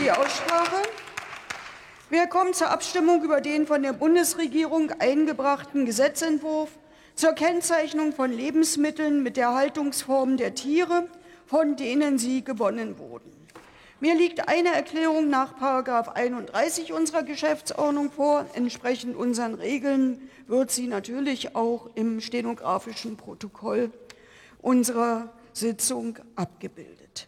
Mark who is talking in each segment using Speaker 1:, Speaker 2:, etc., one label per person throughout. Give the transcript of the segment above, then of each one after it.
Speaker 1: die Aussprache. Wir kommen zur Abstimmung über den von der Bundesregierung eingebrachten Gesetzentwurf zur Kennzeichnung von Lebensmitteln mit der Haltungsform der Tiere, von denen sie gewonnen wurden. Mir liegt eine Erklärung nach 31 unserer Geschäftsordnung vor. Entsprechend unseren Regeln wird sie natürlich auch im stenografischen Protokoll unserer Sitzung abgebildet.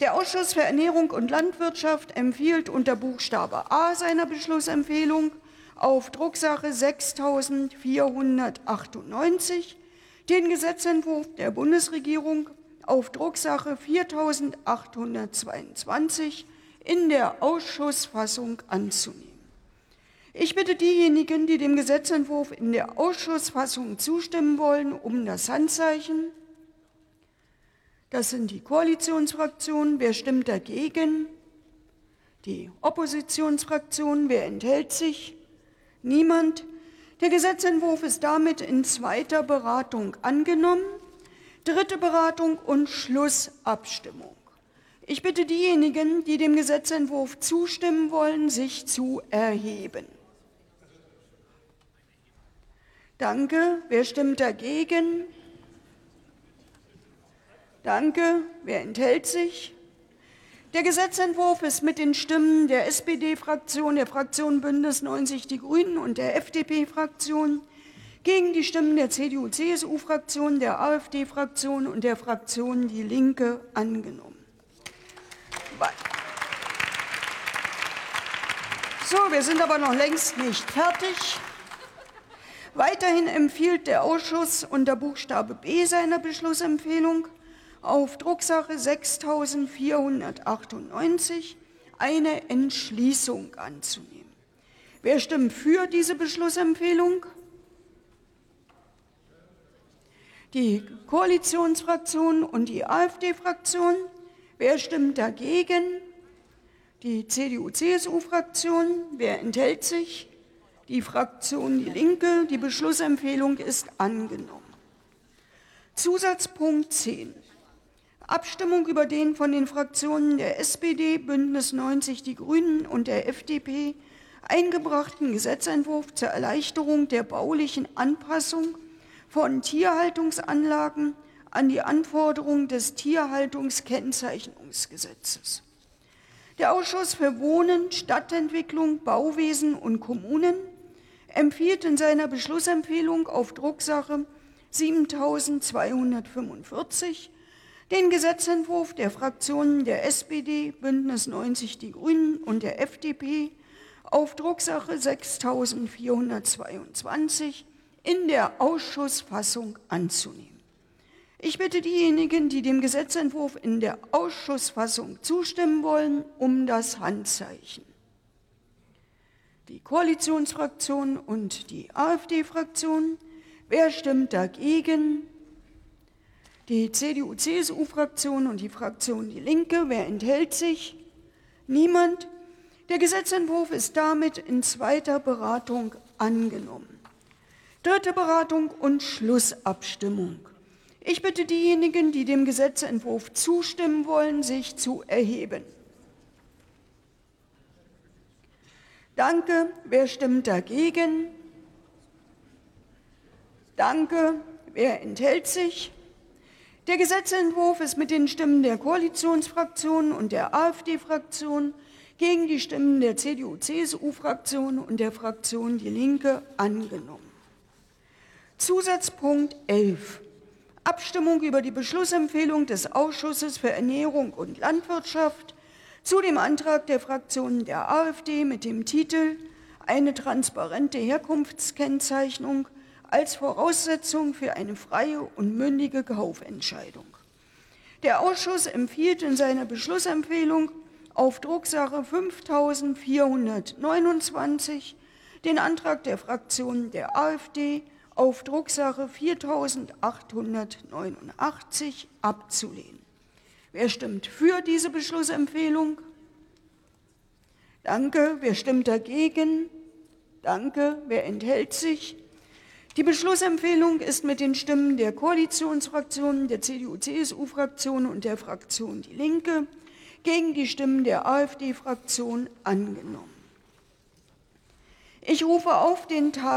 Speaker 1: Der Ausschuss für Ernährung und Landwirtschaft empfiehlt unter Buchstabe A seiner Beschlussempfehlung auf Drucksache 6498 den Gesetzentwurf der Bundesregierung auf Drucksache 4822 in der Ausschussfassung anzunehmen. Ich bitte diejenigen, die dem Gesetzentwurf in der Ausschussfassung zustimmen wollen, um das Handzeichen. Das sind die Koalitionsfraktionen. Wer stimmt dagegen? Die Oppositionsfraktionen. Wer enthält sich? Niemand. Der Gesetzentwurf ist damit in zweiter Beratung angenommen. Dritte Beratung und Schlussabstimmung. Ich bitte diejenigen, die dem Gesetzentwurf zustimmen wollen, sich zu erheben. Danke. Wer stimmt dagegen? Danke. Wer enthält sich? Der Gesetzentwurf ist mit den Stimmen der SPD-Fraktion, der Fraktion Bündnis 90 Die Grünen und der FDP-Fraktion gegen die Stimmen der CDU-CSU-Fraktion, der AfD-Fraktion und der Fraktion Die Linke angenommen. So, wir sind aber noch längst nicht fertig. Weiterhin empfiehlt der Ausschuss unter Buchstabe B seiner Beschlussempfehlung auf Drucksache 6498 eine Entschließung anzunehmen. Wer stimmt für diese Beschlussempfehlung? die Koalitionsfraktion und die AfD-Fraktion. Wer stimmt dagegen? Die CDU-CSU-Fraktion. Wer enthält sich? Die Fraktion Die Linke. Die Beschlussempfehlung ist angenommen. Zusatzpunkt 10. Abstimmung über den von den Fraktionen der SPD, Bündnis 90 Die Grünen und der FDP eingebrachten Gesetzentwurf zur Erleichterung der baulichen Anpassung von Tierhaltungsanlagen an die Anforderungen des Tierhaltungskennzeichnungsgesetzes. Der Ausschuss für Wohnen, Stadtentwicklung, Bauwesen und Kommunen empfiehlt in seiner Beschlussempfehlung auf Drucksache 7245 den Gesetzentwurf der Fraktionen der SPD, Bündnis 90 Die Grünen und der FDP auf Drucksache 6422 in der Ausschussfassung anzunehmen. Ich bitte diejenigen, die dem Gesetzentwurf in der Ausschussfassung zustimmen wollen, um das Handzeichen. Die Koalitionsfraktion und die AfD-Fraktion. Wer stimmt dagegen? Die CDU-CSU-Fraktion und die Fraktion Die Linke. Wer enthält sich? Niemand. Der Gesetzentwurf ist damit in zweiter Beratung angenommen. Dritte Beratung und Schlussabstimmung. Ich bitte diejenigen, die dem Gesetzentwurf zustimmen wollen, sich zu erheben. Danke. Wer stimmt dagegen? Danke. Wer enthält sich? Der Gesetzentwurf ist mit den Stimmen der Koalitionsfraktionen und der AfD-Fraktion gegen die Stimmen der CDU-CSU-Fraktion und der Fraktion Die Linke angenommen. Zusatzpunkt 11. Abstimmung über die Beschlussempfehlung des Ausschusses für Ernährung und Landwirtschaft zu dem Antrag der Fraktionen der AfD mit dem Titel Eine transparente Herkunftskennzeichnung als Voraussetzung für eine freie und mündige Kaufentscheidung. Der Ausschuss empfiehlt in seiner Beschlussempfehlung auf Drucksache 5429 den Antrag der Fraktionen der AfD auf Drucksache 4889 abzulehnen. Wer stimmt für diese Beschlussempfehlung? Danke. Wer stimmt dagegen? Danke. Wer enthält sich? Die Beschlussempfehlung ist mit den Stimmen der Koalitionsfraktionen, der CDU-CSU-Fraktion und der Fraktion Die Linke gegen die Stimmen der AfD-Fraktion angenommen. Ich rufe auf den Tag